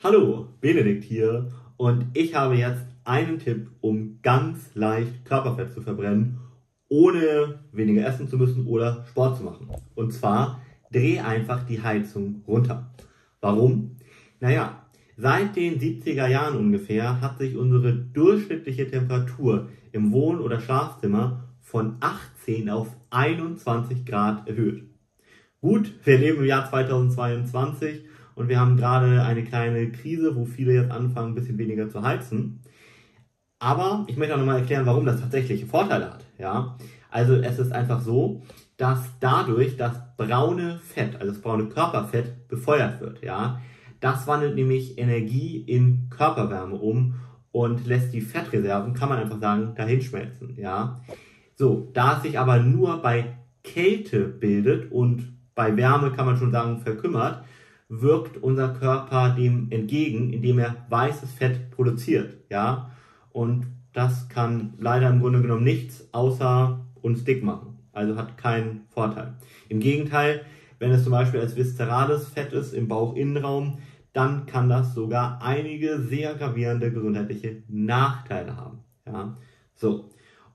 Hallo, Benedikt hier und ich habe jetzt einen Tipp, um ganz leicht Körperfett zu verbrennen, ohne weniger essen zu müssen oder Sport zu machen. Und zwar dreh einfach die Heizung runter. Warum? Naja, seit den 70er Jahren ungefähr hat sich unsere durchschnittliche Temperatur im Wohn- oder Schlafzimmer von 18 auf 21 Grad erhöht. Gut, wir leben im Jahr 2022 und wir haben gerade eine kleine Krise, wo viele jetzt anfangen, ein bisschen weniger zu heizen. Aber ich möchte auch nochmal erklären, warum das tatsächliche Vorteile hat. Ja? Also es ist einfach so, dass dadurch das braune Fett, also das braune Körperfett, befeuert wird. Ja? Das wandelt nämlich Energie in Körperwärme um und lässt die Fettreserven, kann man einfach sagen, dahinschmelzen. Ja? So, da es sich aber nur bei Kälte bildet und bei Wärme kann man schon sagen verkümmert, wirkt unser Körper dem entgegen, indem er weißes Fett produziert, ja. Und das kann leider im Grunde genommen nichts außer uns dick machen. Also hat keinen Vorteil. Im Gegenteil, wenn es zum Beispiel als viszerales Fett ist im Bauchinnenraum, dann kann das sogar einige sehr gravierende gesundheitliche Nachteile haben. Ja? So.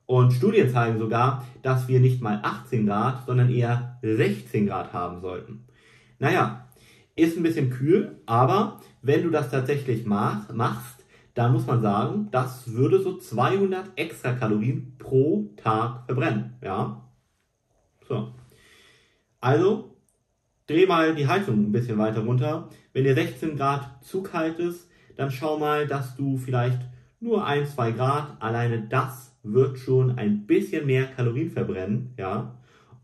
Und Studien zeigen sogar, dass wir nicht mal 18 Grad, sondern eher 16 Grad haben sollten. Naja, ist ein bisschen kühl, aber wenn du das tatsächlich mach, machst, dann muss man sagen, das würde so 200 extra Kalorien pro Tag verbrennen. Ja? So. Also, dreh mal die Heizung ein bisschen weiter runter. Wenn dir 16 Grad zu kalt ist, dann schau mal, dass du vielleicht nur 1, 2 Grad, alleine das wird schon ein bisschen mehr Kalorien verbrennen. Ja?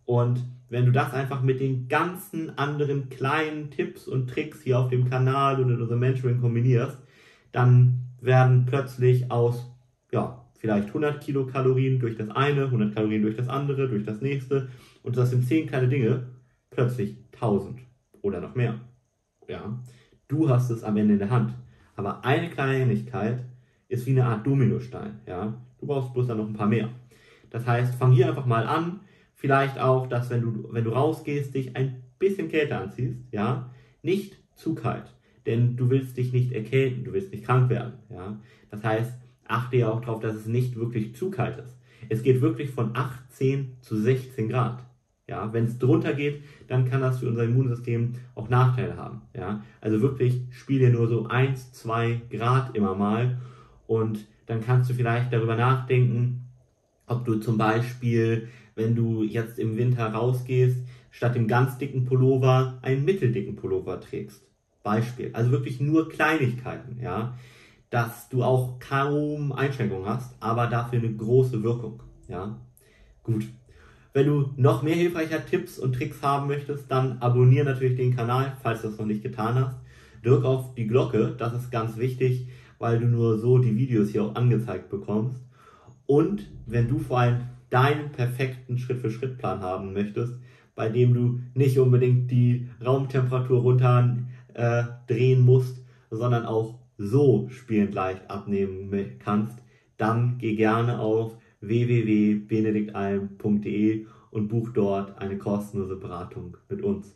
Und wenn du das einfach mit den ganzen anderen kleinen Tipps und Tricks hier auf dem Kanal und in unserem Mentoring kombinierst, dann werden plötzlich aus, ja, vielleicht 100 Kilokalorien durch das eine, 100 Kalorien durch das andere, durch das nächste und das sind 10 kleine Dinge, plötzlich 1000 oder noch mehr. Ja, du hast es am Ende in der Hand. Aber eine Kleinigkeit ist wie eine Art Dominostein. Ja, du brauchst bloß dann noch ein paar mehr. Das heißt, fang hier einfach mal an, Vielleicht auch, dass wenn du, wenn du rausgehst, dich ein bisschen kälter anziehst, ja, nicht zu kalt, denn du willst dich nicht erkälten, du willst nicht krank werden, ja. Das heißt, achte ja auch darauf, dass es nicht wirklich zu kalt ist. Es geht wirklich von 18 zu 16 Grad. Ja, wenn es drunter geht, dann kann das für unser Immunsystem auch Nachteile haben. Ja, also wirklich spiel dir nur so 1, 2 Grad immer mal und dann kannst du vielleicht darüber nachdenken, ob du zum Beispiel wenn du jetzt im Winter rausgehst, statt dem ganz dicken Pullover einen mitteldicken Pullover trägst. Beispiel. Also wirklich nur Kleinigkeiten, ja. Dass du auch kaum Einschränkungen hast, aber dafür eine große Wirkung, ja. Gut. Wenn du noch mehr hilfreicher Tipps und Tricks haben möchtest, dann abonniere natürlich den Kanal, falls du das noch nicht getan hast. Drück auf die Glocke, das ist ganz wichtig, weil du nur so die Videos hier auch angezeigt bekommst. Und wenn du vor allem deinen perfekten Schritt-für-Schritt-Plan haben möchtest, bei dem du nicht unbedingt die Raumtemperatur runter äh, drehen musst, sondern auch so spielend leicht abnehmen kannst, dann geh gerne auf www.benediktalm.de und buch dort eine kostenlose Beratung mit uns.